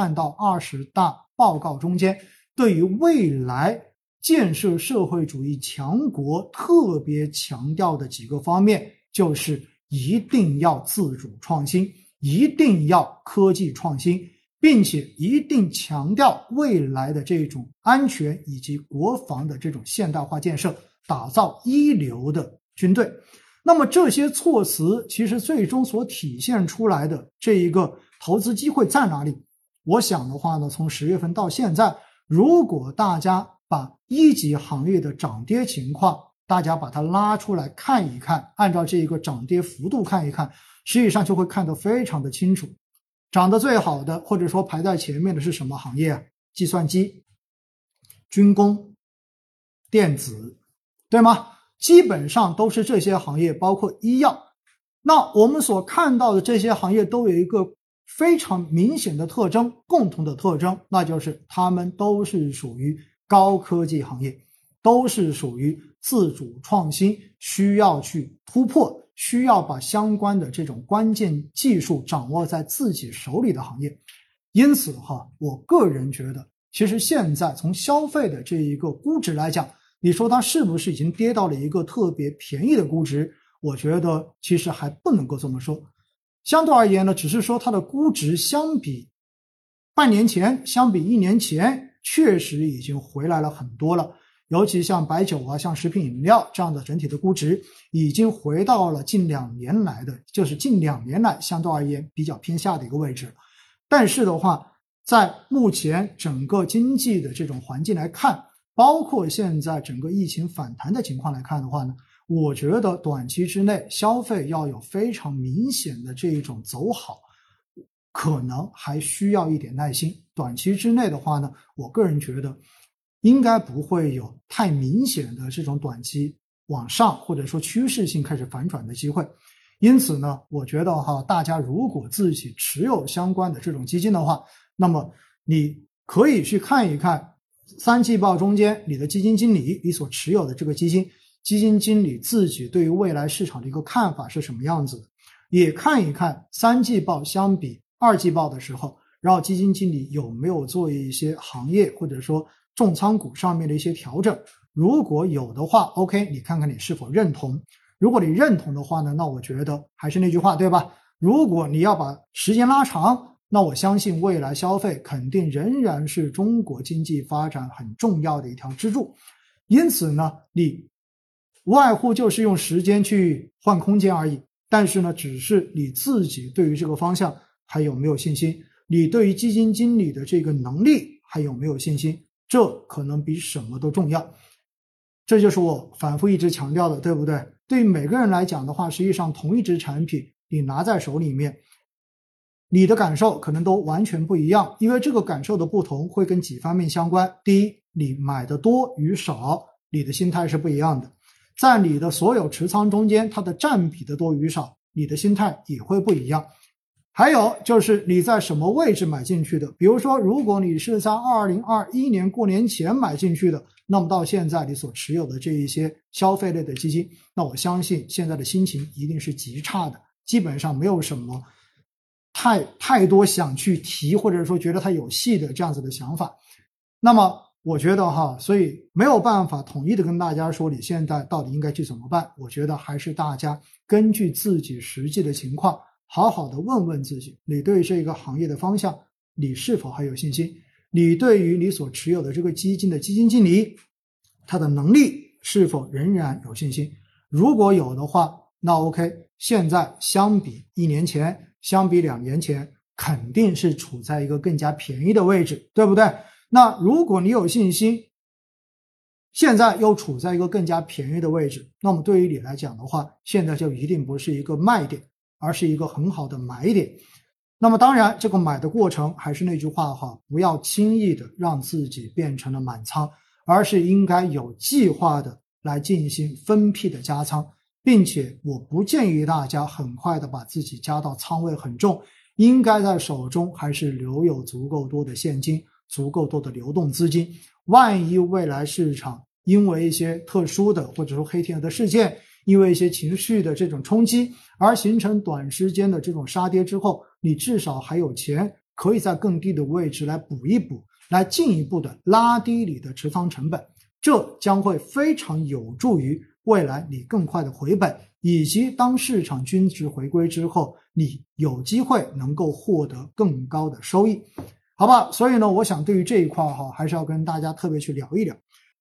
看到二十大报告中间对于未来建设社会主义强国特别强调的几个方面，就是一定要自主创新，一定要科技创新，并且一定强调未来的这种安全以及国防的这种现代化建设，打造一流的军队。那么这些措辞其实最终所体现出来的这一个投资机会在哪里？我想的话呢，从十月份到现在，如果大家把一级行业的涨跌情况，大家把它拉出来看一看，按照这一个涨跌幅度看一看，实际上就会看得非常的清楚。涨得最好的，或者说排在前面的是什么行业？计算机、军工、电子，对吗？基本上都是这些行业，包括医药。那我们所看到的这些行业都有一个非常明显的特征，共同的特征，那就是他们都是属于高科技行业，都是属于自主创新，需要去突破，需要把相关的这种关键技术掌握在自己手里的行业。因此，哈，我个人觉得，其实现在从消费的这一个估值来讲。你说它是不是已经跌到了一个特别便宜的估值？我觉得其实还不能够这么说。相对而言呢，只是说它的估值相比半年前、相比一年前，确实已经回来了很多了。尤其像白酒啊、像食品饮料这样的整体的估值，已经回到了近两年来的，就是近两年来相对而言比较偏下的一个位置。但是的话，在目前整个经济的这种环境来看，包括现在整个疫情反弹的情况来看的话呢，我觉得短期之内消费要有非常明显的这一种走好，可能还需要一点耐心。短期之内的话呢，我个人觉得应该不会有太明显的这种短期往上或者说趋势性开始反转的机会。因此呢，我觉得哈，大家如果自己持有相关的这种基金的话，那么你可以去看一看。三季报中间，你的基金经理，你所持有的这个基金，基金经理自己对于未来市场的一个看法是什么样子的？也看一看三季报相比二季报的时候，然后基金经理有没有做一些行业或者说重仓股上面的一些调整？如果有的话，OK，你看看你是否认同？如果你认同的话呢，那我觉得还是那句话，对吧？如果你要把时间拉长。那我相信未来消费肯定仍然是中国经济发展很重要的一条支柱，因此呢，你无外乎就是用时间去换空间而已。但是呢，只是你自己对于这个方向还有没有信心？你对于基金经理的这个能力还有没有信心？这可能比什么都重要。这就是我反复一直强调的，对不对？对每个人来讲的话，实际上同一只产品你拿在手里面。你的感受可能都完全不一样，因为这个感受的不同会跟几方面相关。第一，你买的多与少，你的心态是不一样的。在你的所有持仓中间，它的占比的多与少，你的心态也会不一样。还有就是你在什么位置买进去的，比如说，如果你是在二零二一年过年前买进去的，那么到现在你所持有的这一些消费类的基金，那我相信现在的心情一定是极差的，基本上没有什么。太太多想去提，或者说觉得它有戏的这样子的想法，那么我觉得哈，所以没有办法统一的跟大家说你现在到底应该去怎么办。我觉得还是大家根据自己实际的情况，好好的问问自己，你对这个行业的方向，你是否还有信心？你对于你所持有的这个基金的基金经理，他的能力是否仍然有信心？如果有的话，那 OK，现在相比一年前。相比两年前，肯定是处在一个更加便宜的位置，对不对？那如果你有信心，现在又处在一个更加便宜的位置，那么对于你来讲的话，现在就一定不是一个卖点，而是一个很好的买点。那么当然，这个买的过程还是那句话哈，不要轻易的让自己变成了满仓，而是应该有计划的来进行分批的加仓。并且我不建议大家很快的把自己加到仓位很重，应该在手中还是留有足够多的现金，足够多的流动资金。万一未来市场因为一些特殊的或者说黑天鹅的事件，因为一些情绪的这种冲击而形成短时间的这种杀跌之后，你至少还有钱可以在更低的位置来补一补，来进一步的拉低你的持仓成本，这将会非常有助于未来你更快的回本，以及当市场均值回归之后，你有机会能够获得更高的收益，好吧？所以呢，我想对于这一块哈，还是要跟大家特别去聊一聊。